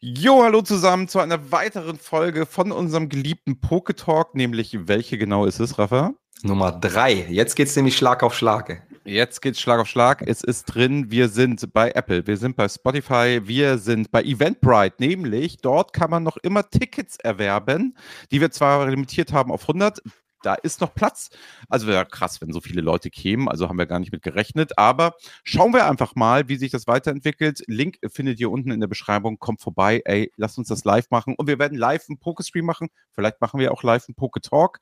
Jo, hallo zusammen zu einer weiteren Folge von unserem geliebten Poketalk, nämlich welche genau ist es, Rafa? Nummer drei. Jetzt geht's nämlich Schlag auf Schlag. Jetzt geht's Schlag auf Schlag. Es ist drin. Wir sind bei Apple, wir sind bei Spotify, wir sind bei Eventbrite. Nämlich dort kann man noch immer Tickets erwerben, die wir zwar limitiert haben auf 100 da ist noch Platz. Also wäre krass, wenn so viele Leute kämen. Also haben wir gar nicht mit gerechnet. Aber schauen wir einfach mal, wie sich das weiterentwickelt. Link findet ihr unten in der Beschreibung. Kommt vorbei. Ey, lasst uns das live machen. Und wir werden live einen Pokestream machen. Vielleicht machen wir auch live einen Poketalk.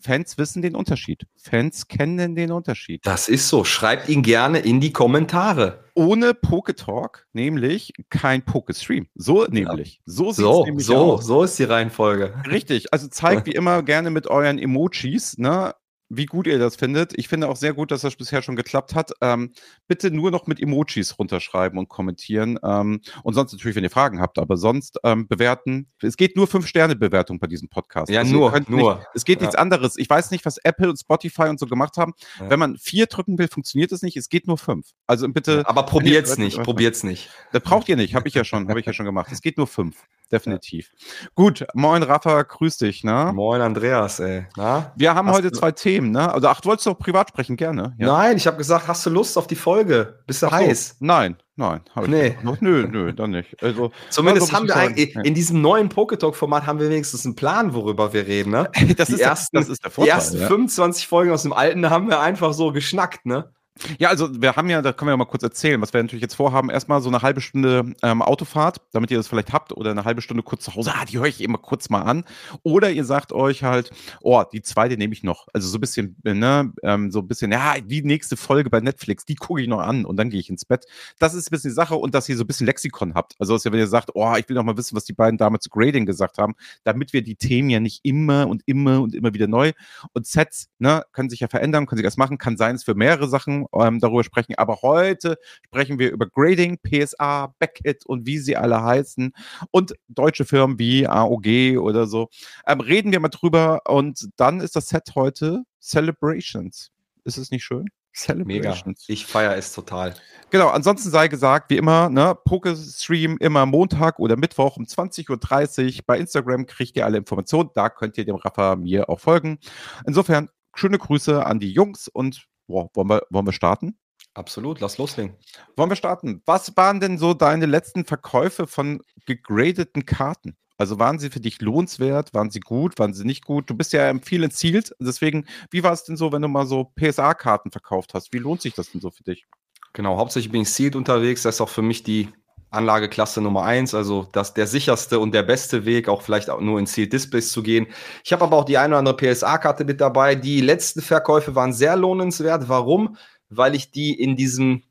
Fans wissen den Unterschied. Fans kennen den Unterschied. Das ist so. Schreibt ihn gerne in die Kommentare. Ohne Poketalk, nämlich kein Pokestream. So nämlich. Ja. So so, nämlich so, aus. so ist die Reihenfolge. Richtig. Also zeigt wie immer gerne mit euren Emojis, ne? Wie gut ihr das findet. Ich finde auch sehr gut, dass das bisher schon geklappt hat. Ähm, bitte nur noch mit Emojis runterschreiben und kommentieren. Ähm, und sonst natürlich, wenn ihr Fragen habt, aber sonst ähm, bewerten. Es geht nur fünf Sterne Bewertung bei diesem Podcast. Ja, also nur, nur. Nicht, es geht ja. nichts anderes. Ich weiß nicht, was Apple und Spotify und so gemacht haben. Ja. Wenn man vier drücken will, funktioniert es nicht. Es geht nur fünf. Also bitte. Ja, aber probiert's nicht, probiert's nicht. Das braucht ihr nicht. Habe ich ja schon, habe ich ja schon gemacht. Es geht nur fünf definitiv. Gut, moin Rafa, grüß dich, ne? Moin Andreas, ey. Na? Wir haben hast heute zwei Themen, ne? Also ach, du wolltest doch privat sprechen, gerne. Ja. Nein, ich habe gesagt, hast du Lust auf die Folge? Bist du ach heiß? So. Nein, nein. nee. Noch, nö, nö, dann nicht. Also, Zumindest haben wir eigentlich, in diesem neuen Poketalk-Format haben wir wenigstens einen Plan, worüber wir reden, ne? das, die ist ersten, der, das ist der Vorteil. Die ersten ja. 25 Folgen aus dem alten haben wir einfach so geschnackt, ne? Ja, also wir haben ja, da können wir ja mal kurz erzählen, was wir natürlich jetzt vorhaben. Erstmal so eine halbe Stunde ähm, Autofahrt, damit ihr das vielleicht habt, oder eine halbe Stunde kurz zu Hause. Ah, die höre ich immer kurz mal an. Oder ihr sagt euch halt, oh, die zweite nehme ich noch. Also so ein bisschen, ne, ähm, so ein bisschen, ja, die nächste Folge bei Netflix, die gucke ich noch an und dann gehe ich ins Bett. Das ist ein bisschen die Sache und dass ihr so ein bisschen Lexikon habt. Also dass ihr, wenn ihr sagt, oh, ich will noch mal wissen, was die beiden damals zu Grading gesagt haben, damit wir die Themen ja nicht immer und immer und immer wieder neu und Sets, ne, können sich ja verändern, können sich das machen, kann sein, es für mehrere Sachen ähm, darüber sprechen. Aber heute sprechen wir über Grading, PSA, Beckett und wie sie alle heißen und deutsche Firmen wie AOG oder so. Ähm, reden wir mal drüber und dann ist das Set heute Celebrations. Ist es nicht schön? Celebrations. Mega. Ich feiere es total. Genau, ansonsten sei gesagt, wie immer, ne, Pokestream immer Montag oder Mittwoch um 20.30 Uhr. Bei Instagram kriegt ihr alle Informationen. Da könnt ihr dem Rafa mir auch folgen. Insofern, schöne Grüße an die Jungs und boah, wollen, wir, wollen wir starten? Absolut, lass loslegen. Wollen wir starten? Was waren denn so deine letzten Verkäufe von gegradeten Karten? Also waren sie für dich lohnenswert? Waren sie gut? Waren sie nicht gut? Du bist ja viel entzielt. Deswegen, wie war es denn so, wenn du mal so PSA-Karten verkauft hast? Wie lohnt sich das denn so für dich? Genau, hauptsächlich bin ich sealed unterwegs. Das ist auch für mich die Anlageklasse Nummer eins, also das der sicherste und der beste Weg, auch vielleicht auch nur in Sealed Displays zu gehen. Ich habe aber auch die eine oder andere PSA-Karte mit dabei. Die letzten Verkäufe waren sehr lohnenswert. Warum? weil ich die in diesem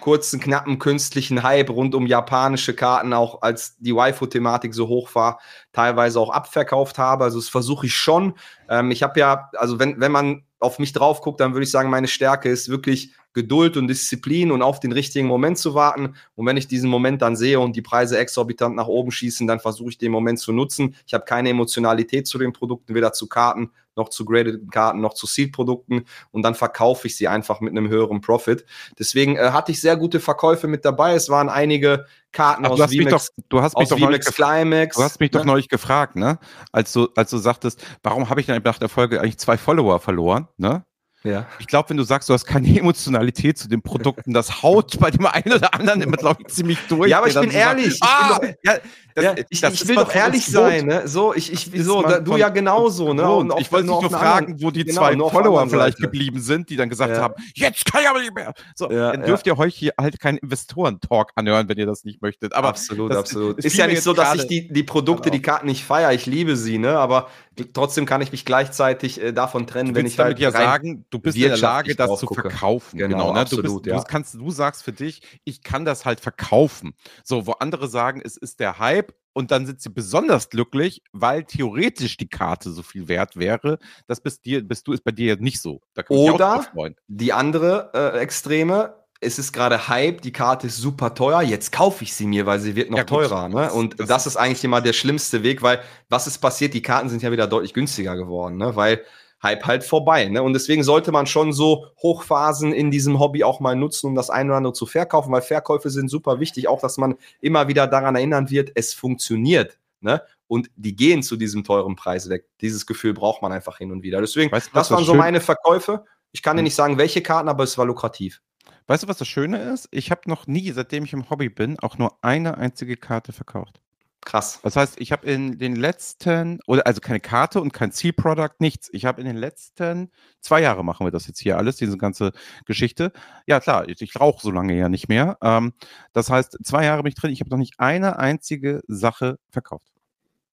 kurzen, knappen, künstlichen Hype rund um japanische Karten, auch als die Waifu-Thematik so hoch war, teilweise auch abverkauft habe. Also das versuche ich schon. Ähm, ich habe ja, also wenn, wenn man auf mich drauf guckt, dann würde ich sagen, meine Stärke ist wirklich Geduld und Disziplin und auf den richtigen Moment zu warten. Und wenn ich diesen Moment dann sehe und die Preise exorbitant nach oben schießen, dann versuche ich den Moment zu nutzen. Ich habe keine Emotionalität zu den Produkten, weder zu Karten noch zu graded Karten noch zu Seed-Produkten und dann verkaufe ich sie einfach mit einem höheren Profit. Deswegen äh, hatte ich sehr gute Verkäufe mit dabei. Es waren einige Karten Ach, aus du VMAX, doch, du hast mich doch VMAX Climax. Du hast mich doch ne? neulich gefragt, ne? Als du, als du sagtest, warum habe ich dann nach der Folge eigentlich zwei Follower verloren, ne? Ja. Ich glaube, wenn du sagst, du hast keine Emotionalität zu den Produkten, das haut bei dem einen oder anderen immer, glaube ich, ziemlich durch. Ja, aber ich bin ehrlich. Sagt, ah, ich, bin doch, ja, das, ja, ich, ich will doch ehrlich sein, ne? So, ich, ich, so, da, du ja genauso, ne? Und ich wollte dich nur fragen, wo die genau, zwei Follower vielleicht geblieben sind, die dann gesagt ja. haben, jetzt kann ich aber nicht mehr. So, ja, dann dürft ihr euch hier halt keinen Investoren-Talk anhören, wenn ihr das nicht möchtet. Aber absolut, absolut. Ist, ist ja nicht so, dass ich die, die Produkte, genau. die Karten nicht feiere. Ich liebe sie, ne? Aber trotzdem kann ich mich gleichzeitig äh, davon trennen, wenn ich damit halt ja sagen, du bist in der Lage, das zu verkaufen. Genau, genau ne? absolut, du, bist, ja. du, kannst, du sagst für dich, ich kann das halt verkaufen. So, wo andere sagen, es ist der Hype und dann sind sie besonders glücklich, weil theoretisch die Karte so viel wert wäre. Das bist, dir, bist du ist bei dir nicht so. Oder die andere äh, Extreme, es ist gerade Hype, die Karte ist super teuer, jetzt kaufe ich sie mir, weil sie wird noch ja, teurer. Ne? Und das, das ist eigentlich immer der schlimmste Weg, weil was ist passiert? Die Karten sind ja wieder deutlich günstiger geworden, ne? weil Hype halt vorbei. Ne? Und deswegen sollte man schon so Hochphasen in diesem Hobby auch mal nutzen, um das eine oder andere zu verkaufen, weil Verkäufe sind super wichtig, auch dass man immer wieder daran erinnern wird, es funktioniert. Ne? Und die gehen zu diesem teuren Preis weg. Dieses Gefühl braucht man einfach hin und wieder. Deswegen, weißt du, das waren so meine Verkäufe. Ich kann dir hm. nicht sagen, welche Karten, aber es war lukrativ. Weißt du, was das Schöne ist? Ich habe noch nie, seitdem ich im Hobby bin, auch nur eine einzige Karte verkauft. Krass. Das heißt, ich habe in den letzten, oder also keine Karte und kein Zielprodukt, nichts. Ich habe in den letzten zwei Jahre machen wir das jetzt hier alles, diese ganze Geschichte. Ja, klar, ich, ich rauche so lange ja nicht mehr. Ähm, das heißt, zwei Jahre bin ich drin, ich habe noch nicht eine einzige Sache verkauft.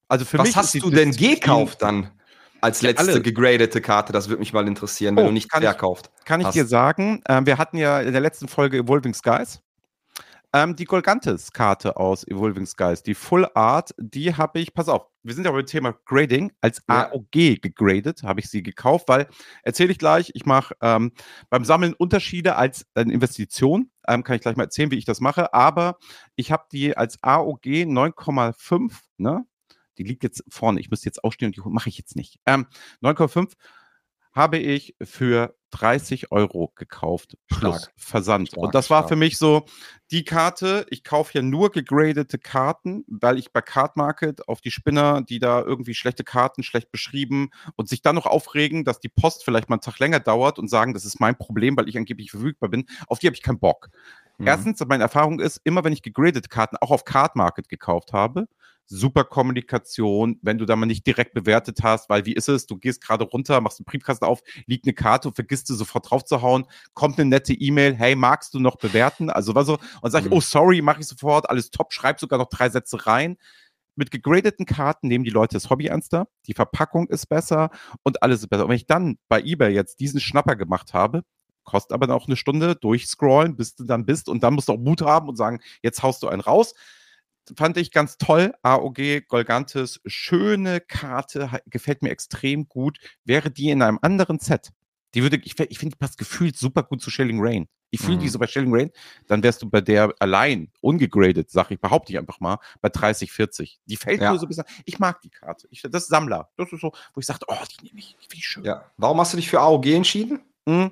Also für Was mich. Was hast du denn gekauft dann? Als letzte alle. gegradete Karte, das würde mich mal interessieren, wenn oh, du nicht verkauft. Kann ich dir sagen, äh, wir hatten ja in der letzten Folge Evolving Skies. Ähm, die Golgantes-Karte aus Evolving Skies, die Full Art, die habe ich, pass auf, wir sind ja beim Thema Grading, als ja. AOG gegradet, habe ich sie gekauft, weil, erzähle ich gleich, ich mache ähm, beim Sammeln Unterschiede als eine Investition, ähm, kann ich gleich mal erzählen, wie ich das mache, aber ich habe die als AOG 9,5, ne, die liegt jetzt vorne, ich müsste jetzt aufstehen und die mache ich jetzt nicht. Ähm, 9,5 habe ich für 30 Euro gekauft plus stark. Versand. Stark, und das war stark. für mich so die Karte. Ich kaufe ja nur gegradete Karten, weil ich bei Card Market auf die Spinner, die da irgendwie schlechte Karten, schlecht beschrieben und sich dann noch aufregen, dass die Post vielleicht mal einen Tag länger dauert und sagen, das ist mein Problem, weil ich angeblich verfügbar bin. Auf die habe ich keinen Bock. Mhm. Erstens, meine Erfahrung ist, immer wenn ich gegradete Karten auch auf Card Market gekauft habe, super Kommunikation, wenn du da mal nicht direkt bewertet hast, weil wie ist es, du gehst gerade runter, machst einen Briefkasten auf, liegt eine Karte und vergisst du sofort drauf zu hauen, kommt eine nette E-Mail, hey, magst du noch bewerten? Also was so, und sag ich, mhm. oh sorry, mache ich sofort, alles top, schreib sogar noch drei Sätze rein. Mit gegradeten Karten nehmen die Leute das Hobby ernster, die Verpackung ist besser und alles ist besser. Und wenn ich dann bei eBay jetzt diesen Schnapper gemacht habe, kostet aber auch eine Stunde durchscrollen, bis du dann bist und dann musst du auch Mut haben und sagen, jetzt haust du einen raus fand ich ganz toll. AOG Golgantes, schöne Karte, gefällt mir extrem gut. Wäre die in einem anderen Set, die würde, ich, ich finde, die passt gefühlt super gut zu Shelling Rain. Ich fühle mhm. die so bei Shelling Rain, dann wärst du bei der allein, ungegradet, sag ich, behaupte ich einfach mal, bei 30, 40. Die fällt ja. nur so ein bisschen. Ich mag die Karte. Ich, das ist Sammler. Das ist so, wo ich sage, oh, die nehme ich, wie schön. Ja. Warum hast du dich für AOG entschieden? Mhm.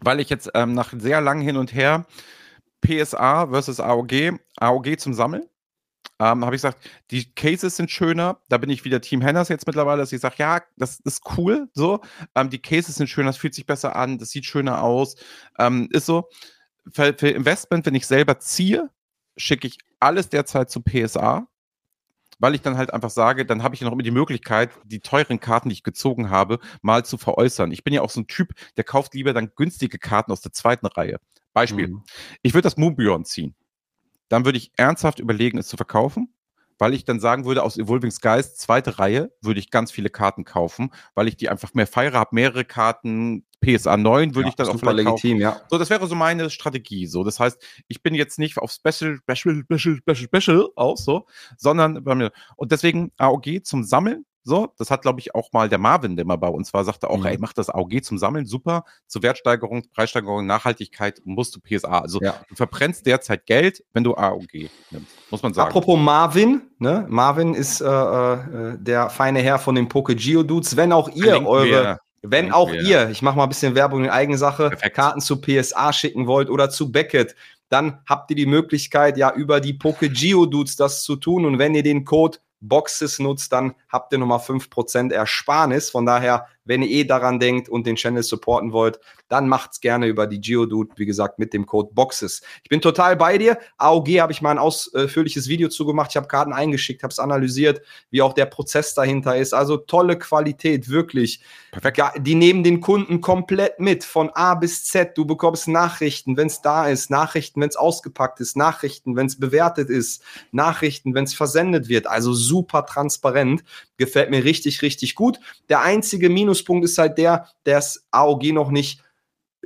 Weil ich jetzt ähm, nach sehr lang hin und her PSA versus AOG, AOG zum Sammeln ähm, habe ich gesagt, die Cases sind schöner. Da bin ich wieder Team Henners jetzt mittlerweile, dass ich sage, ja, das ist cool. So, ähm, die Cases sind schöner, das fühlt sich besser an, das sieht schöner aus. Ähm, ist so. Für, für Investment, wenn ich selber ziehe, schicke ich alles derzeit zu PSA, weil ich dann halt einfach sage, dann habe ich noch immer die Möglichkeit, die teuren Karten, die ich gezogen habe, mal zu veräußern. Ich bin ja auch so ein Typ, der kauft lieber dann günstige Karten aus der zweiten Reihe. Beispiel. Mhm. Ich würde das Moonbjorn ziehen dann würde ich ernsthaft überlegen, es zu verkaufen, weil ich dann sagen würde, aus Evolving Skies, zweite Reihe, würde ich ganz viele Karten kaufen, weil ich die einfach mehr feiere, habe mehrere Karten, PSA 9 würde ja, ich dann auch vielleicht legitim, kaufen. Ja. So, das wäre so meine Strategie. So, das heißt, ich bin jetzt nicht auf Special, Special, Special, Special, Special aus, so, sondern bei mir. Und deswegen AOG zum Sammeln so, das hat, glaube ich, auch mal der Marvin, der mal bei uns war, sagte auch, mhm. ey, mach das AOG zum Sammeln, super. Zur Wertsteigerung, Preissteigerung, Nachhaltigkeit musst du PSA. Also ja. du verbrennst derzeit Geld, wenn du AOG nimmst, muss man sagen. Apropos Marvin, ne? Marvin ist äh, äh, der feine Herr von den Poke Geo Dudes. Wenn auch ihr Verlinken eure. Wir. Wenn auch wir. ihr, ich mache mal ein bisschen Werbung in eigener Sache, Perfekt. Karten zu PSA schicken wollt oder zu Beckett, dann habt ihr die Möglichkeit, ja über die Poke Geo Dudes das zu tun. Und wenn ihr den Code Boxes nutzt, dann habt ihr nochmal 5% Ersparnis. Von daher, wenn ihr eh daran denkt und den Channel supporten wollt, dann macht's gerne über die Geodude, wie gesagt, mit dem Code BOXES. Ich bin total bei dir. AOG habe ich mal ein ausführliches Video zugemacht. Ich habe Karten eingeschickt, habe es analysiert, wie auch der Prozess dahinter ist. Also tolle Qualität, wirklich. Perfekt. Die nehmen den Kunden komplett mit, von A bis Z. Du bekommst Nachrichten, wenn es da ist, Nachrichten, wenn es ausgepackt ist, Nachrichten, wenn es bewertet ist, Nachrichten, wenn es versendet wird. Also super transparent. Gefällt mir richtig, richtig gut. Der einzige Minuspunkt ist halt der, dass AOG noch nicht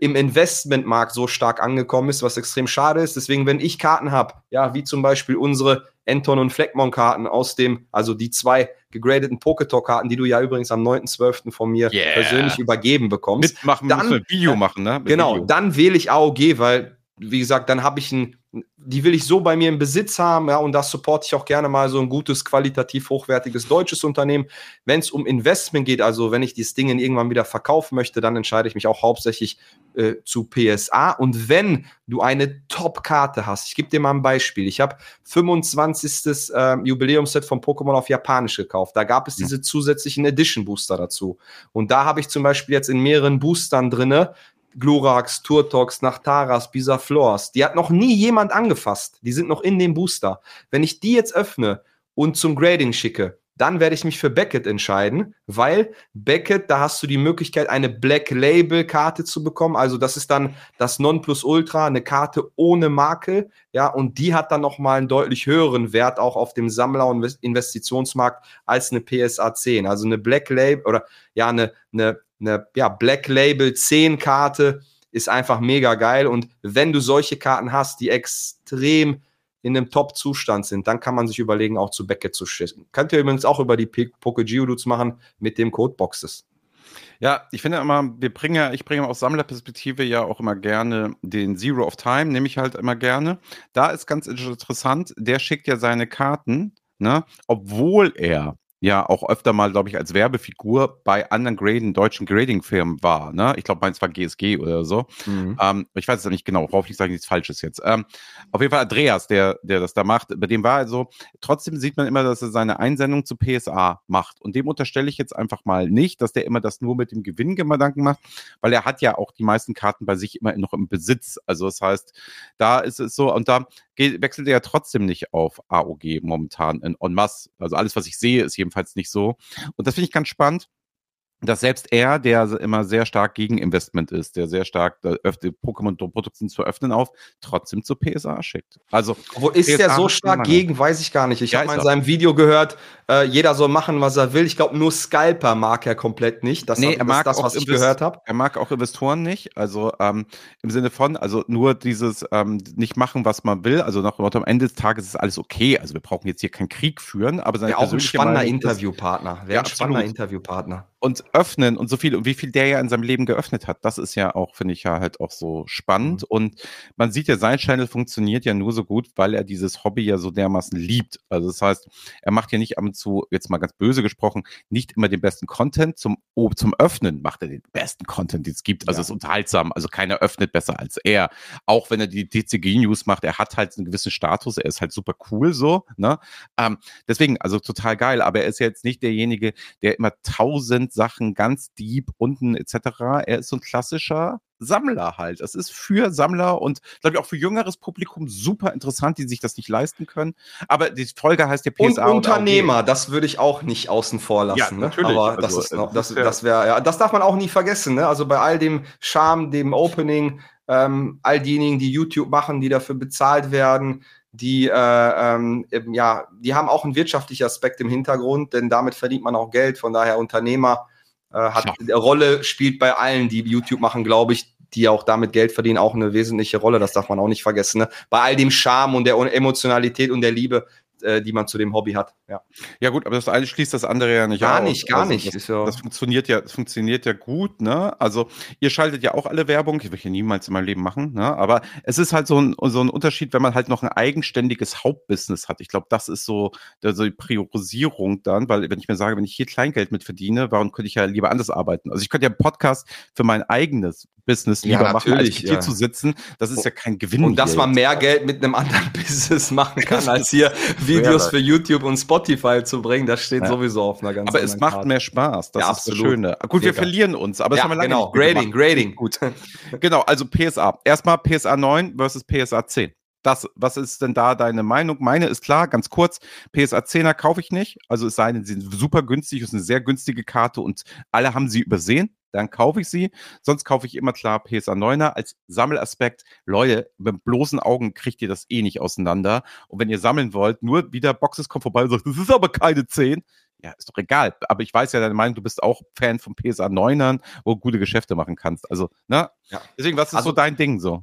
im Investmentmarkt so stark angekommen ist, was extrem schade ist. Deswegen, wenn ich Karten habe, ja, wie zum Beispiel unsere Anton und Fleckmon-Karten aus dem, also die zwei gegradeten Poketalk-Karten, die du ja übrigens am 9.12. von mir yeah. persönlich übergeben bekommst. Mitmachen, dann, ein Video machen, ne? Mit genau, Video. dann wähle ich AOG, weil, wie gesagt, dann habe ich ein die will ich so bei mir im Besitz haben, ja, und das supporte ich auch gerne mal so ein gutes, qualitativ hochwertiges deutsches Unternehmen. Wenn es um Investment geht, also wenn ich dieses Ding irgendwann wieder verkaufen möchte, dann entscheide ich mich auch hauptsächlich äh, zu PSA. Und wenn du eine Top-Karte hast, ich gebe dir mal ein Beispiel. Ich habe 25. Äh, Jubiläumsset von Pokémon auf Japanisch gekauft. Da gab es ja. diese zusätzlichen Edition-Booster dazu. Und da habe ich zum Beispiel jetzt in mehreren Boostern drinne Glorax, Turtox, Nachtaras, Bisaflors. Die hat noch nie jemand angefasst. Die sind noch in dem Booster. Wenn ich die jetzt öffne und zum Grading schicke, dann werde ich mich für Beckett entscheiden, weil Beckett, da hast du die Möglichkeit, eine Black Label Karte zu bekommen. Also das ist dann das Nonplusultra, eine Karte ohne Makel, ja, und die hat dann nochmal einen deutlich höheren Wert auch auf dem Sammler- und Investitionsmarkt als eine PSA 10. Also eine Black Label oder ja, eine, eine eine ja, Black Label 10 Karte ist einfach mega geil. Und wenn du solche Karten hast, die extrem in einem Top-Zustand sind, dann kann man sich überlegen, auch zu Beckett zu schießen. Könnt ihr übrigens auch über die Poke Geodudes machen mit dem Code Boxes. Ja, ich finde immer, wir bringen ja, ich bringe aus Sammlerperspektive ja auch immer gerne den Zero of Time, nehme ich halt immer gerne. Da ist ganz interessant, der schickt ja seine Karten, ne, obwohl er ja auch öfter mal, glaube ich, als Werbefigur bei anderen Graden, deutschen Grading-Firmen war. Ne? Ich glaube, meins war GSG oder so. Mhm. Ähm, ich weiß es nicht genau, worauf ich sage nichts Falsches jetzt. Ähm, auf jeden Fall Andreas, der, der das da macht, bei dem war also, trotzdem sieht man immer, dass er seine Einsendung zu PSA macht. Und dem unterstelle ich jetzt einfach mal nicht, dass der immer das nur mit dem Gewinngedanken macht, weil er hat ja auch die meisten Karten bei sich immer noch im Besitz. Also das heißt, da ist es so, und da wechselt er ja trotzdem nicht auf AOG momentan in en masse. Also alles, was ich sehe, ist jedenfalls nicht so. Und das finde ich ganz spannend dass selbst er, der immer sehr stark gegen Investment ist, der sehr stark Pokémon-Produkte zu öffnen auf, trotzdem zu PSA schickt. Also, wo ist PSA der so stark gegen, weiß ich gar nicht. Ich ja, habe mal in seinem Video gehört, äh, jeder soll machen, was er will. Ich glaube, nur Scalper mag er komplett nicht. Das, nee, er mag das, was ich gehört habe. Er mag auch Investoren nicht. Also ähm, im Sinne von, also nur dieses ähm, nicht machen, was man will. Also nach am Ende des Tages ist alles okay. Also wir brauchen jetzt hier keinen Krieg führen, aber seine ja, auch ein spannender Interviewpartner. Wäre ja, ein spannender Interviewpartner und öffnen und so viel und wie viel der ja in seinem Leben geöffnet hat, das ist ja auch, finde ich ja halt auch so spannend. Mhm. Und man sieht ja, sein Channel funktioniert ja nur so gut, weil er dieses Hobby ja so dermaßen liebt. Also das heißt, er macht ja nicht ab und zu, jetzt mal ganz böse gesprochen, nicht immer den besten Content. Zum, oh, zum Öffnen macht er den besten Content, den es gibt. Also ja. es ist unterhaltsam. Also keiner öffnet besser als er. Auch wenn er die DCG-News macht, er hat halt einen gewissen Status, er ist halt super cool so. Ne? Ähm, deswegen, also total geil, aber er ist ja jetzt nicht derjenige, der immer tausend Sachen ganz deep unten etc. Er ist so ein klassischer Sammler halt. Das ist für Sammler und glaube ich auch für jüngeres Publikum super interessant, die sich das nicht leisten können. Aber die Folge heißt ja PSA. Und Unternehmer, und das würde ich auch nicht außen vor lassen. Ja, ne? natürlich. Aber das also, ist noch, das, das wäre, ja, das darf man auch nie vergessen. Ne? Also bei all dem Charme, dem Opening, ähm, all diejenigen, die YouTube machen, die dafür bezahlt werden, die, äh, ähm, ja, die haben auch einen wirtschaftlichen Aspekt im Hintergrund, denn damit verdient man auch Geld. Von daher Unternehmer äh, hat ja. Rolle spielt bei allen, die YouTube machen, glaube ich, die auch damit Geld verdienen, auch eine wesentliche Rolle. Das darf man auch nicht vergessen. Ne? Bei all dem Charme und der Emotionalität und der Liebe äh, die man zu dem Hobby hat. Ja. ja, gut, aber das eine schließt das andere ja nicht Gar aus. nicht, gar also, nicht. Das, das, funktioniert ja, das funktioniert ja gut, ne? Also ihr schaltet ja auch alle Werbung, ich will hier niemals in meinem Leben machen, ne? Aber es ist halt so ein, so ein Unterschied, wenn man halt noch ein eigenständiges Hauptbusiness hat. Ich glaube, das ist so, so die Priorisierung dann, weil wenn ich mir sage, wenn ich hier Kleingeld mit verdiene, warum könnte ich ja lieber anders arbeiten? Also ich könnte ja einen Podcast für mein eigenes Business lieber ja, machen, als hier ja. zu sitzen. Das ist ja kein Gewinn. Und dass man mehr Geld mit einem anderen Business machen kann, als hier Videos für YouTube und Spotify zu bringen, das steht ja. sowieso auf einer ganz Aber es macht Karte. mehr Spaß, das ja, ist absolut. das Schöne. Gut, wir verlieren uns, aber das haben wir lange genau. Grading, Grading. Gut. genau, also PSA. Erstmal PSA 9 versus PSA 10. Das, was ist denn da deine Meinung? Meine ist klar, ganz kurz, PSA 10er kaufe ich nicht. Also es sei denn, sie sind super günstig, es ist eine sehr günstige Karte und alle haben sie übersehen dann kaufe ich sie. Sonst kaufe ich immer klar PSA 9er als Sammelaspekt. Leute, mit bloßen Augen kriegt ihr das eh nicht auseinander. Und wenn ihr sammeln wollt, nur wieder Boxes kommt vorbei und sagt, das ist aber keine 10. Ja, ist doch egal. Aber ich weiß ja deine Meinung, du bist auch Fan von PSA 9ern, wo du gute Geschäfte machen kannst. Also, ne? Ja. Deswegen, was ist also, so dein Ding so?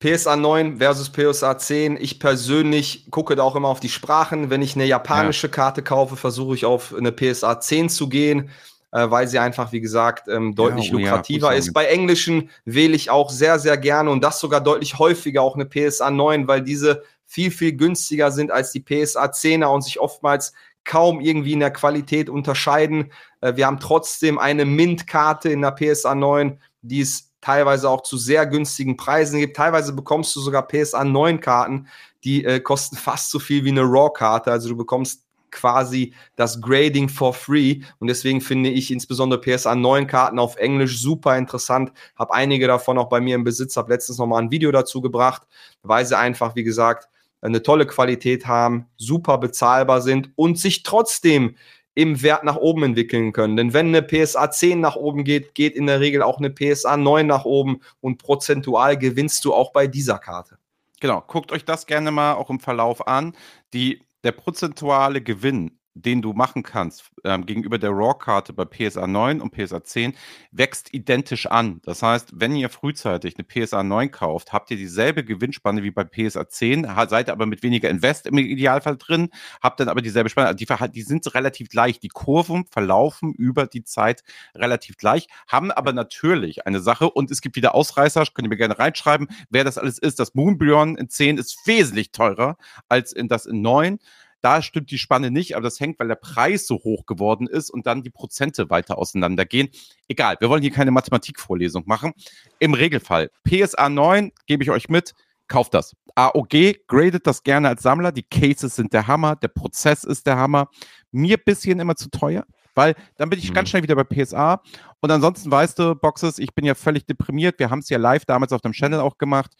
PSA 9 versus PSA 10. Ich persönlich gucke da auch immer auf die Sprachen. Wenn ich eine japanische ja. Karte kaufe, versuche ich auf eine PSA 10 zu gehen äh, weil sie einfach, wie gesagt, ähm, deutlich ja, oh, lukrativer ja, ist. Bei englischen wähle ich auch sehr, sehr gerne und das sogar deutlich häufiger auch eine PSA 9, weil diese viel, viel günstiger sind als die PSA 10er und sich oftmals kaum irgendwie in der Qualität unterscheiden. Äh, wir haben trotzdem eine Mint-Karte in der PSA 9, die es teilweise auch zu sehr günstigen Preisen gibt. Teilweise bekommst du sogar PSA 9 Karten, die äh, kosten fast so viel wie eine RAW-Karte. Also du bekommst quasi das Grading for free. Und deswegen finde ich insbesondere PSA 9 Karten auf Englisch super interessant. Habe einige davon auch bei mir im Besitz, habe letztens nochmal ein Video dazu gebracht, weil sie einfach, wie gesagt, eine tolle Qualität haben, super bezahlbar sind und sich trotzdem im Wert nach oben entwickeln können. Denn wenn eine PSA 10 nach oben geht, geht in der Regel auch eine PSA 9 nach oben und prozentual gewinnst du auch bei dieser Karte. Genau, guckt euch das gerne mal auch im Verlauf an. Die, der prozentuale Gewinn den du machen kannst ähm, gegenüber der RAW-Karte bei PSA 9 und PSA 10, wächst identisch an. Das heißt, wenn ihr frühzeitig eine PSA 9 kauft, habt ihr dieselbe Gewinnspanne wie bei PSA 10, seid aber mit weniger Invest im Idealfall drin, habt dann aber dieselbe Spanne. Also die, die sind relativ gleich. Die Kurven verlaufen über die Zeit relativ gleich, haben aber natürlich eine Sache und es gibt wieder Ausreißer, könnt ihr mir gerne reinschreiben, wer das alles ist. Das Moonbjorn in 10 ist wesentlich teurer als in das in 9. Da stimmt die Spanne nicht, aber das hängt, weil der Preis so hoch geworden ist und dann die Prozente weiter auseinandergehen. Egal, wir wollen hier keine Mathematikvorlesung machen. Im Regelfall, PSA 9 gebe ich euch mit, kauft das. AOG gradet das gerne als Sammler. Die Cases sind der Hammer, der Prozess ist der Hammer. Mir bisschen immer zu teuer, weil dann bin ich mhm. ganz schnell wieder bei PSA. Und ansonsten weißt du, Boxes, ich bin ja völlig deprimiert. Wir haben es ja live damals auf dem Channel auch gemacht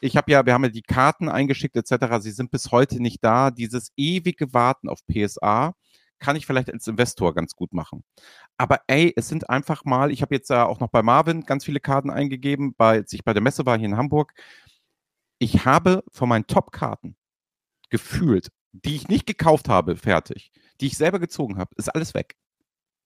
ich habe ja, wir haben ja die Karten eingeschickt etc. Sie sind bis heute nicht da. Dieses ewige Warten auf PSA kann ich vielleicht als Investor ganz gut machen. Aber ey, es sind einfach mal, ich habe jetzt ja auch noch bei Marvin ganz viele Karten eingegeben, bei, als ich bei der Messe war hier in Hamburg. Ich habe von meinen Top-Karten gefühlt, die ich nicht gekauft habe, fertig, die ich selber gezogen habe, ist alles weg.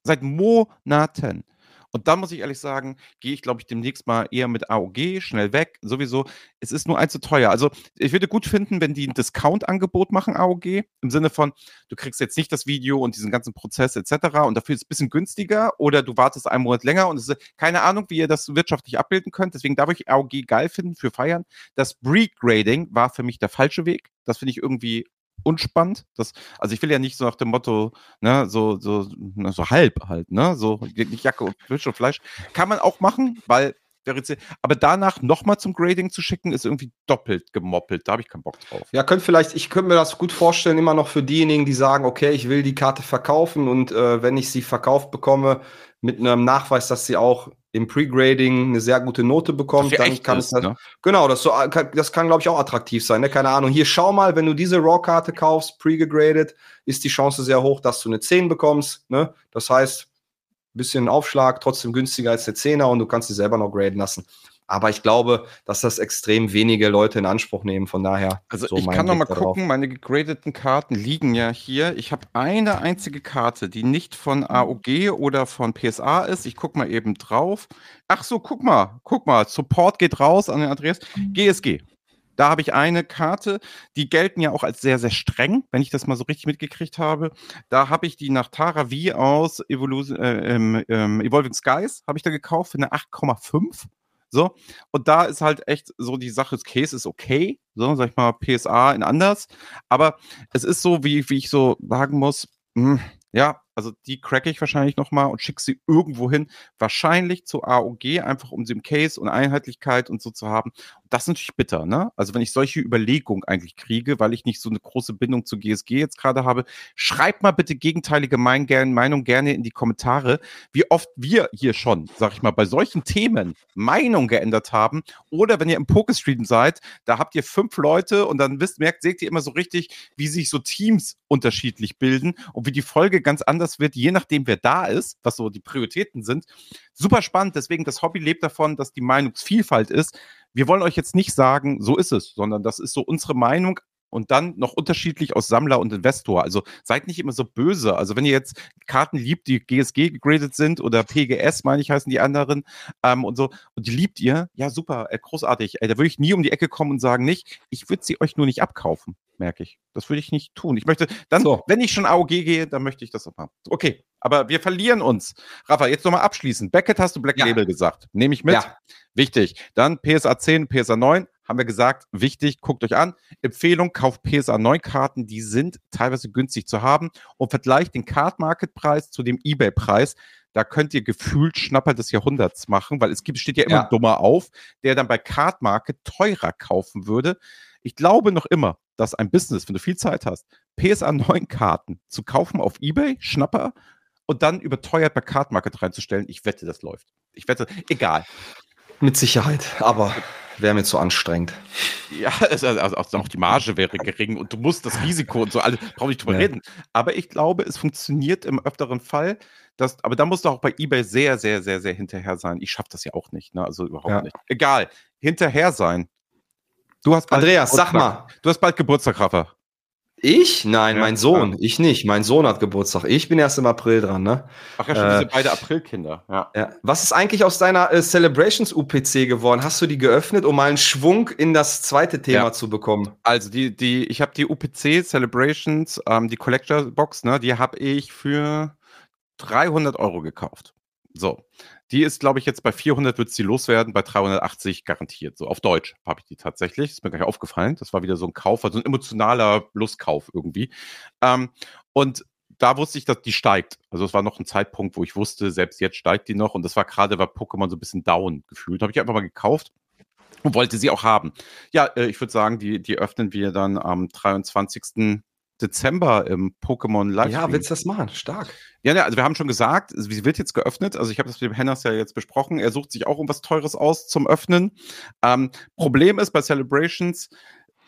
Seit Monaten. Und dann muss ich ehrlich sagen, gehe ich, glaube ich, demnächst mal eher mit AOG, schnell weg. Sowieso, es ist nur ein zu teuer. Also ich würde gut finden, wenn die ein Discount-Angebot machen, AOG, im Sinne von, du kriegst jetzt nicht das Video und diesen ganzen Prozess etc. und dafür ist es ein bisschen günstiger oder du wartest einen Monat länger und es ist keine Ahnung, wie ihr das wirtschaftlich abbilden könnt. Deswegen darf ich AOG geil finden für Feiern. Das Break-Grading war für mich der falsche Weg. Das finde ich irgendwie unspannend. Das, also ich will ja nicht so nach dem Motto, ne, so, so, so halb halt, ne? So nicht Jacke und Fisch und Fleisch. Kann man auch machen, weil aber danach nochmal zum Grading zu schicken, ist irgendwie doppelt gemoppelt. Da habe ich keinen Bock drauf. Ja, könnte vielleicht, ich könnte mir das gut vorstellen, immer noch für diejenigen, die sagen, okay, ich will die Karte verkaufen und äh, wenn ich sie verkauft bekomme, mit einem Nachweis, dass sie auch im Pre-Grading eine sehr gute Note bekommt, dann kann es ne? genau, das so das kann glaube ich auch attraktiv sein, ne? keine Ahnung. Hier schau mal, wenn du diese Raw Karte kaufst, pre-gegradet, ist die Chance sehr hoch, dass du eine 10 bekommst, ne? Das heißt, bisschen Aufschlag, trotzdem günstiger als der 10er und du kannst sie selber noch graden lassen. Aber ich glaube, dass das extrem wenige Leute in Anspruch nehmen. Von daher. Also so ich kann noch mal gucken, meine gegradeten Karten liegen ja hier. Ich habe eine einzige Karte, die nicht von AOG oder von PSA ist. Ich gucke mal eben drauf. Ach so, guck mal, guck mal. Support geht raus an den Adress. GSG. Da habe ich eine Karte, die gelten ja auch als sehr, sehr streng, wenn ich das mal so richtig mitgekriegt habe. Da habe ich die nach Tara V aus Evolu äh, ähm, ähm, Evolving Skies, habe ich da gekauft für eine 8,5. So, und da ist halt echt so die Sache, das Case ist okay, so, sag ich mal, PSA in anders, aber es ist so, wie, wie ich so sagen muss, mh, hm, ja, also die cracke ich wahrscheinlich nochmal und schicke sie irgendwo hin. Wahrscheinlich zu AOG, einfach um sie im Case und Einheitlichkeit und so zu haben. Das ist natürlich bitter, ne? Also wenn ich solche Überlegungen eigentlich kriege, weil ich nicht so eine große Bindung zu GSG jetzt gerade habe, schreibt mal bitte gegenteilige Meinung gerne in die Kommentare, wie oft wir hier schon, sag ich mal, bei solchen Themen Meinung geändert haben. Oder wenn ihr im Pokestream seid, da habt ihr fünf Leute und dann wisst, merkt, seht ihr immer so richtig, wie sich so Teams unterschiedlich bilden und wie die Folge ganz anders wird, je nachdem, wer da ist, was so die Prioritäten sind. Super spannend. Deswegen, das Hobby lebt davon, dass die Meinungsvielfalt ist. Wir wollen euch jetzt nicht sagen, so ist es, sondern das ist so unsere Meinung und dann noch unterschiedlich aus Sammler und Investor. Also seid nicht immer so böse. Also wenn ihr jetzt Karten liebt, die GSG gegradet sind oder PGS, meine ich, heißen die anderen ähm, und so, und die liebt ihr, ja super, äh, großartig. Ey, da würde ich nie um die Ecke kommen und sagen, nicht, ich würde sie euch nur nicht abkaufen. Merke ich. Das würde ich nicht tun. Ich möchte, dann, So. wenn ich schon AOG gehe, dann möchte ich das auch haben. Okay, aber wir verlieren uns. Rafa, jetzt nochmal abschließen. Beckett hast du Black Ja. Label gesagt. Nehme ich mit. Ja. Wichtig. Dann PSA 10, PSA 9, haben wir gesagt, wichtig, guckt euch an. Empfehlung, kauft PSA 9 Karten, die sind teilweise günstig zu haben und vergleicht den Card Market Preis zu dem eBay Preis. Da könnt ihr gefühlt Schnapper des Jahrhunderts machen, weil es gibt, steht ja immer Ja. ein Dummer auf, der dann bei Card Market teurer kaufen würde. Ich glaube noch immer, dass ein Business, wenn du viel Zeit hast, PSA 9 Karten zu kaufen auf eBay, Schnapper, und dann überteuert bei Card Market reinzustellen, ich wette, das läuft. Ich wette, egal. Mit Sicherheit, aber wäre mir zu anstrengend. Ja, es- also also auch die Marge wäre gering und du musst das Risiko und so alles, brauche ich drüber Ja. reden. Aber ich glaube, es funktioniert im öfteren Fall. Dass, aber da musst du auch bei eBay sehr, sehr, sehr, sehr hinterher sein. Ich schaffe das ja auch nicht, ne? Also überhaupt Ja. nicht. Egal, hinterher sein. Du hast Andreas, sag Geburtstag. mal. Du hast bald Geburtstag, Rafa. Ich? Nein, Ja, mein Sohn. Ich nicht. Mein Sohn hat Geburtstag. Ich bin erst im April dran, ne? Ach ja, schon Äh, diese beide Aprilkinder. Ja. Ja. Was ist eigentlich aus deiner äh, Celebrations UPC geworden? Hast du die geöffnet, um mal einen Schwung in das zweite Thema Ja. zu bekommen? Also die, die, ich habe die UPC Celebrations, ähm, die Collector Box, ne, die habe ich für 300 Euro gekauft. So, die ist, glaube ich, jetzt bei 400 wird sie loswerden, bei 380 garantiert. So, auf Deutsch habe ich die tatsächlich. Ist mir gleich aufgefallen. Das war wieder so ein Kauf, also ein emotionaler Lustkauf irgendwie. Ähm, und da wusste ich, dass die steigt. Also es war noch ein Zeitpunkt, wo ich wusste, selbst jetzt steigt die noch. Und das war gerade, war Pokémon so ein bisschen down gefühlt. Habe ich einfach mal gekauft und wollte sie auch haben. Ja, äh, ich würde sagen, die, die öffnen wir dann am 23. Dezember im Pokémon Live. Ja, willst du das machen? Stark. Ja, ja, also wir haben schon gesagt, sie wird jetzt geöffnet. Also ich habe das mit dem Hennas ja jetzt besprochen. Er sucht sich auch irgendwas Teures aus zum Öffnen. Ähm, Problem ist bei Celebrations,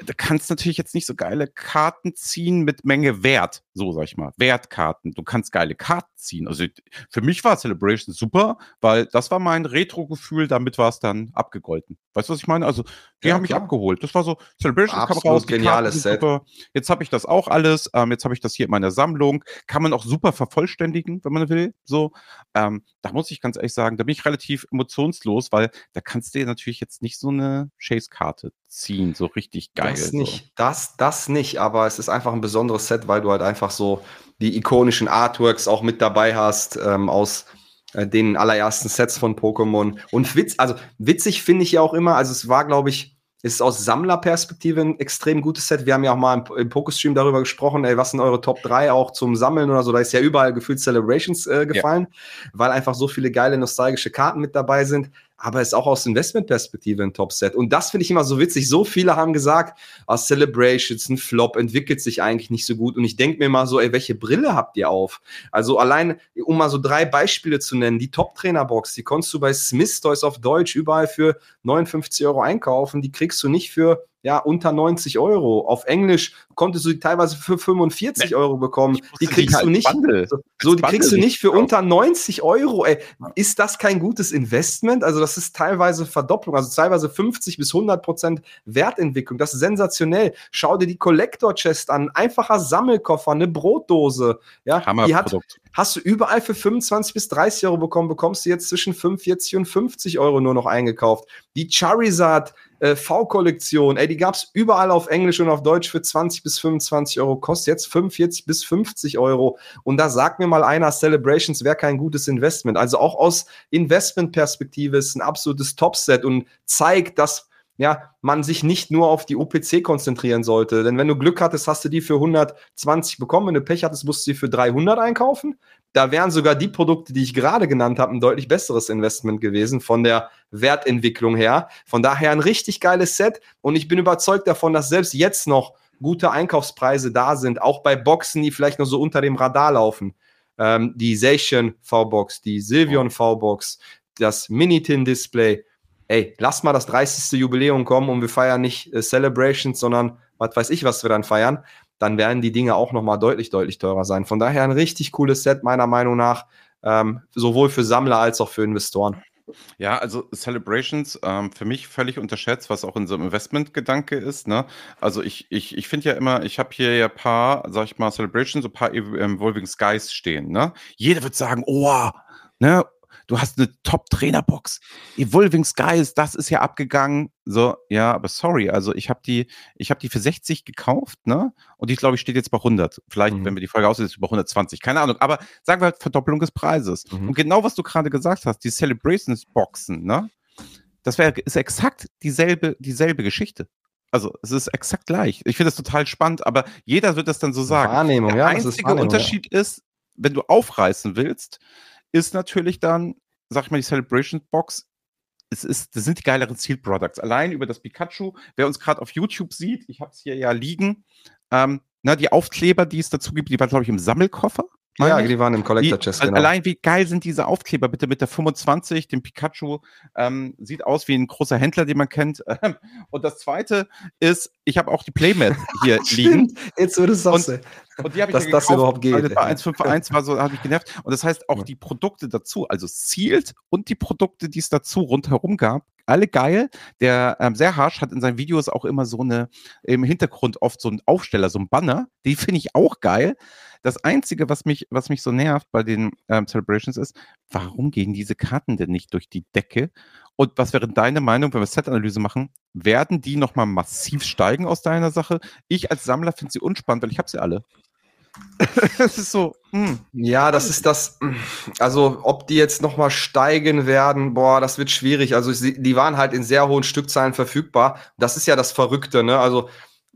da kannst du natürlich jetzt nicht so geile Karten ziehen mit Menge Wert, so sag ich mal. Wertkarten. Du kannst geile Karten ziehen. Also für mich war Celebrations super, weil das war mein Retro-Gefühl, damit war es dann abgegolten. Weißt du, was ich meine? Also, die Ja, haben mich klar. abgeholt. Das war so, Celebrations kam raus, geniales Set. super. Jetzt habe ich das auch alles. Ähm, jetzt habe ich das hier in meiner Sammlung. Kann man auch super vervollständigen, wenn man will. So, ähm, da muss ich ganz ehrlich sagen, da bin ich relativ emotionslos, weil da kannst du dir natürlich jetzt nicht so eine Chase-Karte ziehen, so richtig geil. Das so. nicht. Das, das nicht. Aber es ist einfach ein besonderes Set, weil du halt einfach so die ikonischen Artworks auch mit dabei hast ähm, aus äh, den allerersten Sets von Pokémon. Und witz, also witzig finde ich ja auch immer, also es war, glaube ich, ist aus Sammlerperspektive ein extrem gutes Set. Wir haben ja auch mal im, im Pokestream darüber gesprochen, ey, was sind eure Top 3 auch zum Sammeln oder so. Da ist ja überall gefühlt Celebrations äh, gefallen, weil einfach so viele geile nostalgische Karten mit dabei sind. Aber es ist auch aus Investmentperspektive ein Top-Set. Und das finde ich immer so witzig. So viele haben gesagt, aus Celebrations, ein Flop, entwickelt sich eigentlich nicht so gut. Und ich denke mir mal so, ey, welche Brille habt ihr auf? Also allein, um mal so drei Beispiele zu nennen, die Top-Trainer-Box, die konntest du bei Smith Toys auf Deutsch überall für 59 Euro einkaufen. Die kriegst du nicht für ja, unter 90 Euro. Auf Englisch konntest du die teilweise für 45 Nee. Euro bekommen. Die kriegst du nicht. Bundle. So, so, die kriegst du nicht für kaufen. unter 90 Euro. Ey, ist das kein gutes Investment? Also, das ist teilweise Verdopplung, also teilweise 50 bis 100 Prozent Wertentwicklung. Das ist sensationell. Schau dir die Collector Chest an. Einfacher Sammelkoffer, eine Brotdose. Ja, die hat, hast du überall für 25 bis 30 Euro bekommen, bekommst du jetzt zwischen 45 und 50 Euro nur noch eingekauft. Die Charizard äh, V-Kollektion, ey, die gab es überall auf Englisch und auf Deutsch für 20 bis 25 Euro, kostet jetzt 45 bis 50 Euro. Und da sagt mir mal einer, Celebrations wäre kein gutes Investment. Also auch aus Investmentperspektive ist ein absolutes Topset und zeigt, dass ja, man sich nicht nur auf die OPC konzentrieren sollte. Denn wenn du Glück hattest, hast du die für 120 bekommen. Wenn du Pech hattest, musst du sie für 300 einkaufen. Da wären sogar die Produkte, die ich gerade genannt habe, ein deutlich besseres Investment gewesen von der Wertentwicklung her. Von daher ein richtig geiles Set. Und ich bin überzeugt davon, dass selbst jetzt noch gute Einkaufspreise da sind, auch bei Boxen, die vielleicht noch so unter dem Radar laufen. Ähm, die Zacian V-Box, die Sylveon V-Box, das Minitin-Display. Ey, lass mal das 30. Jubiläum kommen und wir feiern nicht äh, Celebrations, sondern was weiß ich, was wir dann feiern. Dann werden die Dinge auch noch mal deutlich, deutlich teurer sein. Von daher ein richtig cooles Set, meiner Meinung nach. Ähm, sowohl für Sammler als auch für Investoren. Ja, also Celebrations ähm, für mich völlig unterschätzt, was auch in so einem Investmentgedanke ist. Ne? Also ich, ich, ich finde ja immer, ich habe hier ja ein paar, sag ich mal, Celebrations, so ein paar Ev- Evolving Skies stehen. Ne? Jeder wird sagen, oh, ne? Du hast eine Top-Trainer-Box. Evolving Skies, das ist ja abgegangen. So, ja, aber sorry, also ich habe die, ich habe die für 60 gekauft, ne? Und die, glaube ich, steht jetzt bei 100. Vielleicht, mhm. wenn wir die Folge ist über 120. Keine Ahnung. Aber sagen wir halt Verdoppelung des Preises. Mhm. Und genau was du gerade gesagt hast, die Celebrations-Boxen, ne? Das wäre, ist exakt dieselbe, dieselbe Geschichte. Also es ist exakt gleich. Ich finde das total spannend, aber jeder wird das dann so sagen. Wahrnehmung, Der ja, einzige Unterschied ja. ist, wenn du aufreißen willst, ist natürlich dann, sag ich mal, die Celebration Box. Es ist, das sind die geileren Sealed Products. Allein über das Pikachu, wer uns gerade auf YouTube sieht, ich habe es hier ja liegen, ähm, na, die Aufkleber, die es dazu gibt, die waren, glaube ich, im Sammelkoffer. Ja, die waren im Collector Chest. Genau. Allein wie geil sind diese Aufkleber bitte mit der 25, dem Pikachu. Ähm, sieht aus wie ein großer Händler, den man kennt. und das zweite ist, ich habe auch die Playmat hier liegen. Jetzt würde es und, und die habe ich Dass das überhaupt geht. Weil das bei 151 war so, hat mich genervt. Und das heißt auch die Produkte dazu, also Sealed und die Produkte, die es dazu rundherum gab, alle geil. Der ähm, sehr harsch hat in seinen Videos auch immer so eine im Hintergrund oft so ein Aufsteller, so ein Banner. Die finde ich auch geil. Das Einzige, was mich, was mich so nervt bei den ähm, Celebrations ist, warum gehen diese Karten denn nicht durch die Decke? Und was wäre deine Meinung, wenn wir Set-Analyse machen? Werden die nochmal massiv steigen aus deiner Sache? Ich als Sammler finde sie unspannend, weil ich habe sie alle. das ist so. Mh. Hm. Ja, das ist das. Also, ob die jetzt nochmal steigen werden, boah, das wird schwierig. Also, die waren halt in sehr hohen Stückzahlen verfügbar. Das ist ja das Verrückte, ne? Also,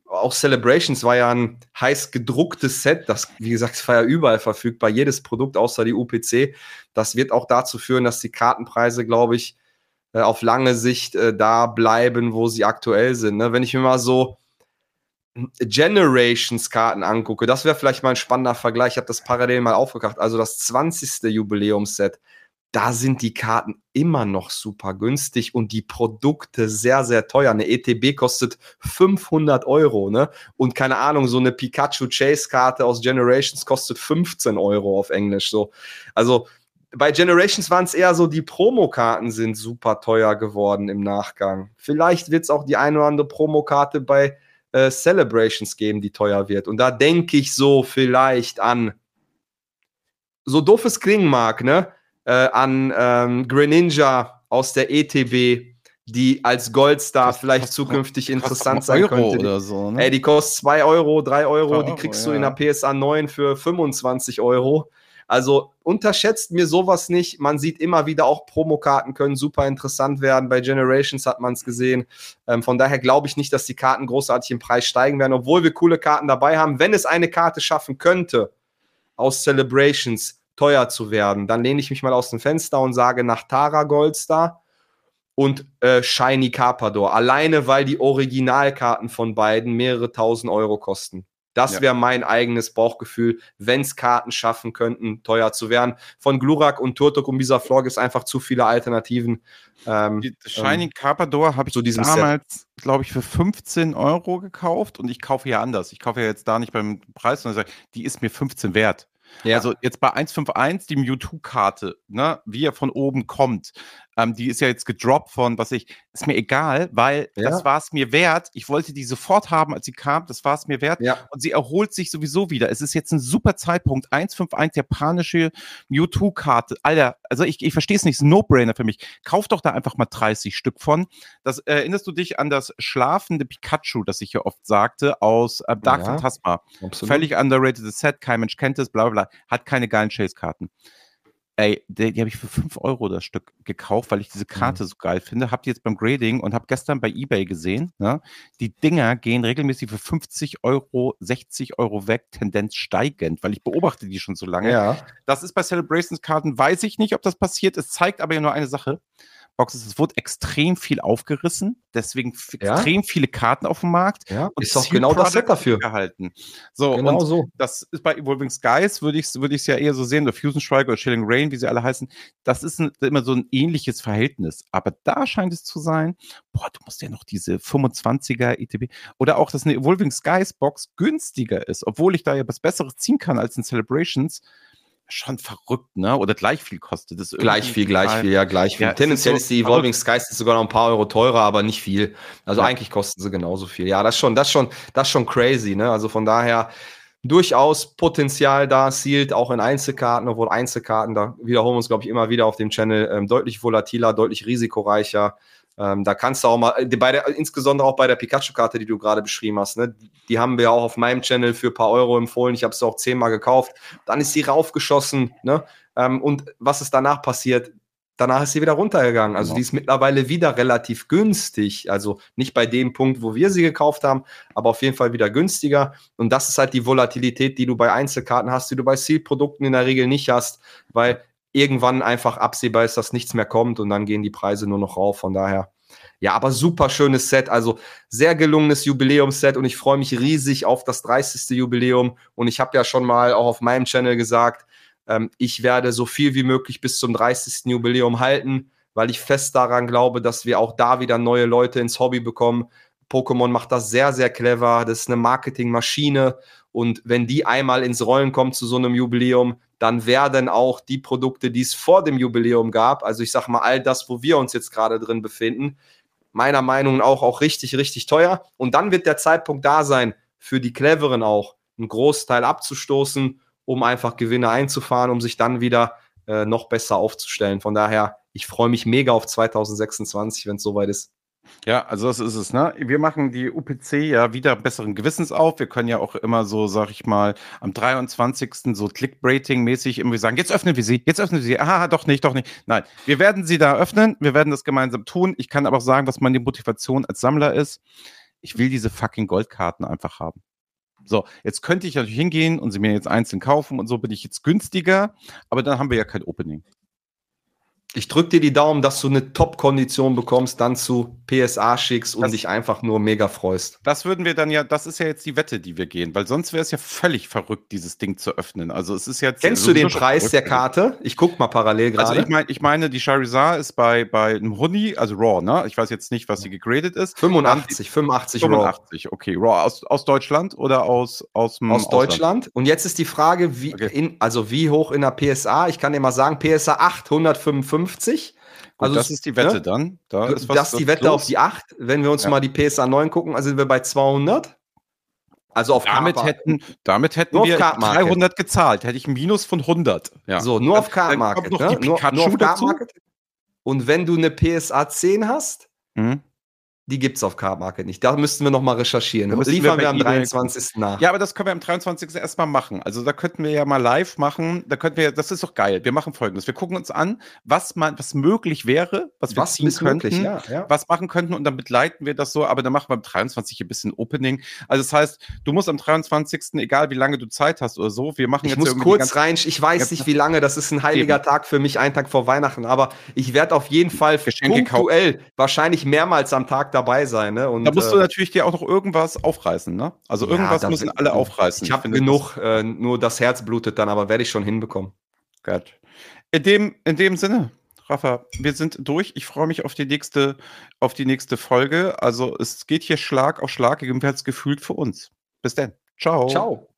auch Celebrations war ja ein heiß gedrucktes Set. Das, wie gesagt, war ja überall verfügbar. Jedes Produkt außer die UPC. Das wird auch dazu führen, dass die Kartenpreise, glaube ich, äh, auf lange Sicht äh, da bleiben, wo sie aktuell sind. Ne? Wenn ich mir mal so Generations-Karten angucke, das wäre vielleicht mal ein spannender Vergleich. Ich habe das parallel mal aufgekracht. Also das 20. Jubiläumsset da sind die Karten immer noch super günstig und die Produkte sehr, sehr teuer. Eine ETB kostet 500 Euro, ne? Und keine Ahnung, so eine Pikachu Chase Karte aus Generations kostet 15 Euro auf Englisch, so. Also, bei Generations waren es eher so, die Promokarten sind super teuer geworden im Nachgang. Vielleicht wird es auch die eine oder andere Promokarte bei äh, Celebrations geben, die teuer wird. Und da denke ich so vielleicht an, so doof es klingen mag, ne? äh, an ähm, Greninja aus der ETB, die als Goldstar das vielleicht zukünftig interessant sein Euro könnte. Oder so, ne? Ey, die kostet 2 Euro, 3 Euro, Euro, die kriegst ja. du in der PSA 9 für 25 Euro. Also unterschätzt mir sowas nicht. Man sieht immer wieder auch Promokarten können super interessant werden. Bei Generations hat man es gesehen. Ähm, von daher glaube ich nicht, dass die Karten großartig im Preis steigen werden, obwohl wir coole Karten dabei haben. Wenn es eine Karte schaffen könnte aus Celebrations, teuer zu werden. Dann lehne ich mich mal aus dem Fenster und sage nach Tara Goldstar und äh, Shiny Carpador. Alleine, weil die Originalkarten von beiden mehrere tausend Euro kosten. Das ja. wäre mein eigenes Bauchgefühl, wenn es Karten schaffen könnten, teuer zu werden. Von Glurak und Turtok und dieser Vlog ist einfach zu viele Alternativen. Ähm, die Shiny ähm, Carpador habe ich so damals, glaube ich, für 15 Euro gekauft und ich kaufe ja anders. Ich kaufe ja jetzt da nicht beim Preis, sondern sage, die ist mir 15 wert. Ja. Also jetzt bei 151, die Mewtwo-Karte, ne, wie er von oben kommt, ähm, die ist ja jetzt gedroppt von, was ich, ist mir egal, weil ja. das war es mir wert. Ich wollte die sofort haben, als sie kam, das war es mir wert. Ja. Und sie erholt sich sowieso wieder. Es ist jetzt ein super Zeitpunkt. 151, japanische Mewtwo-Karte. Alter, also ich, ich verstehe es nicht, ist ein No-Brainer für mich. Kauf doch da einfach mal 30 Stück von. Das äh, erinnerst du dich an das schlafende Pikachu, das ich ja oft sagte, aus äh, Dark ja, Phantasma. Absolut. Völlig underrated Set, kein Mensch kennt es, bla bla bla. Hat keine geilen Chase-Karten. Ey, die, die habe ich für 5 Euro das Stück gekauft, weil ich diese Karte mhm. so geil finde. Hab die jetzt beim Grading und habe gestern bei Ebay gesehen. Ne? Die Dinger gehen regelmäßig für 50 Euro, 60 Euro weg, Tendenz steigend, weil ich beobachte die schon so lange. Ja. Das ist bei Celebrations-Karten, weiß ich nicht, ob das passiert. Es zeigt aber ja nur eine Sache. Boxes, es wurde extrem viel aufgerissen, deswegen ja? extrem viele Karten auf dem Markt. Ja, und ist auch genau das Set dafür. Gehalten. So, genau so. Das ist bei Evolving Skies, würde ich es würd ja eher so sehen, oder Fusion Strike oder Chilling Rain, wie sie alle heißen. Das ist ein, immer so ein ähnliches Verhältnis. Aber da scheint es zu sein, boah, du musst ja noch diese 25er ETB oder auch, dass eine Evolving Skies Box günstiger ist, obwohl ich da ja was Besseres ziehen kann als in Celebrations schon verrückt, ne? Oder gleich viel kostet es. Gleich viel, gleich viel, ja, gleich viel. Ja, Tendenziell ist, so die Evolving Skies sogar noch ein paar Euro teurer, aber nicht viel. Also ja. eigentlich kosten sie genauso viel. Ja, das schon, das schon, das schon crazy, ne? Also von daher, durchaus Potenzial da, Sealed auch in Einzelkarten, obwohl Einzelkarten, da wiederholen wir uns, glaube ich, immer wieder auf dem Channel, ähm, deutlich volatiler, deutlich risikoreicher. Ähm, da kannst du auch mal, äh, bei der, insbesondere auch bei der Pikachu-Karte, die du gerade beschrieben hast, ne, die haben wir auch auf meinem Channel für ein paar Euro empfohlen. Ich habe sie auch zehnmal gekauft. Dann ist sie raufgeschossen. Ne? Ähm, und was ist danach passiert? Danach ist sie wieder runtergegangen. Also genau. die ist mittlerweile wieder relativ günstig. Also nicht bei dem Punkt, wo wir sie gekauft haben, aber auf jeden Fall wieder günstiger. Und das ist halt die Volatilität, die du bei Einzelkarten hast, die du bei Seal-Produkten in der Regel nicht hast, weil irgendwann einfach absehbar ist, dass nichts mehr kommt und dann gehen die Preise nur noch rauf. Von daher, ja, aber super schönes Set. Also sehr gelungenes Jubiläumsset und ich freue mich riesig auf das 30. Jubiläum. Und ich habe ja schon mal auch auf meinem Channel gesagt, ähm, ich werde so viel wie möglich bis zum 30. Jubiläum halten, weil ich fest daran glaube, dass wir auch da wieder neue Leute ins Hobby bekommen. Pokémon macht das sehr, sehr clever. Das ist eine Marketingmaschine. Und wenn die einmal ins Rollen kommt zu so einem Jubiläum, dann werden auch die Produkte, die es vor dem Jubiläum gab, also ich sage mal all das, wo wir uns jetzt gerade drin befinden, meiner Meinung nach auch, auch richtig, richtig teuer. Und dann wird der Zeitpunkt da sein, für die Cleveren auch einen Großteil abzustoßen, um einfach Gewinne einzufahren, um sich dann wieder äh, noch besser aufzustellen. Von daher, ich freue mich mega auf 2026, wenn es soweit ist. Ja, also das ist es, ne? Wir machen die UPC ja wieder besseren Gewissens auf. Wir können ja auch immer so, sag ich mal, am 23. so Clickbrating-mäßig irgendwie sagen, jetzt öffnen wir sie, jetzt öffnen wir sie. Aha, doch nicht, doch nicht. Nein, wir werden sie da öffnen, wir werden das gemeinsam tun. Ich kann aber auch sagen, was meine Motivation als Sammler ist. Ich will diese fucking Goldkarten einfach haben. So, jetzt könnte ich natürlich hingehen und sie mir jetzt einzeln kaufen und so bin ich jetzt günstiger, aber dann haben wir ja kein Opening. Ich drücke dir die Daumen, dass du eine Top-Kondition bekommst, dann zu PSA schickst und das, dich einfach nur mega freust. Das würden wir dann ja, das ist ja jetzt die Wette, die wir gehen, weil sonst wäre es ja völlig verrückt, dieses Ding zu öffnen. Also es ist jetzt. Kennst du den Preis der Karte? Ich guck mal parallel gerade. Also ich, mein, ich meine, die Charizard ist bei, bei einem Honey, also Raw, ne? Ich weiß jetzt nicht, was sie gegradet ist. 85, 85, 85 Raw. okay. Raw aus, aus Deutschland oder aus aus, aus Deutschland. Und jetzt ist die Frage, wie okay. in, also wie hoch in der PSA? Ich kann dir mal sagen, PSA 855 50. Gut, also das ist die Wette ne? dann. Da ist das ist die Wette los. auf die 8. Wenn wir uns ja. mal die PSA 9 gucken, also sind wir bei 200. Also auf damit hätten, damit hätten wir 300 gezahlt. Hätte ich ein Minus von 100. Ja. So, nur auf Card Market. Ne? Nur, nur, auf Card Market. Und wenn du eine PSA 10 hast, mhm. Die gibt es auf Card Market nicht. Da müssten wir noch mal recherchieren. Das liefern wir, wir am 23. nach. Ja, aber das können wir am 23. erstmal machen. Also da könnten wir ja mal live machen. Da könnten wir, das ist doch geil. Wir machen folgendes. Wir gucken uns an, was man, was möglich wäre, was wir was ziehen könnten, möglich, ja, ja. was machen könnten und dann begleiten wir das so, aber dann machen wir am 23. ein bisschen Opening. Also das heißt, du musst am 23. egal wie lange du Zeit hast oder so, wir machen ich jetzt muss kurz rein, ich weiß nicht wie lange, das ist ein heiliger eben. Tag für mich, ein Tag vor Weihnachten, aber ich werde auf jeden Fall Geschenke punktuell, kaufen. wahrscheinlich mehrmals am Tag dabei sein. Ne? Und, da musst du äh, natürlich dir auch noch irgendwas aufreißen. Ne? Also irgendwas ja, müssen alle aufreißen. Ich habe genug, äh, nur das Herz blutet dann, aber werde ich schon hinbekommen. Gut. In dem, in dem Sinne, Rafa, wir sind durch. Ich freue mich auf die nächste, auf die nächste Folge. Also es geht hier Schlag auf Schlag, jedenfalls gefühlt für uns. Bis dann. Ciao. Ciao.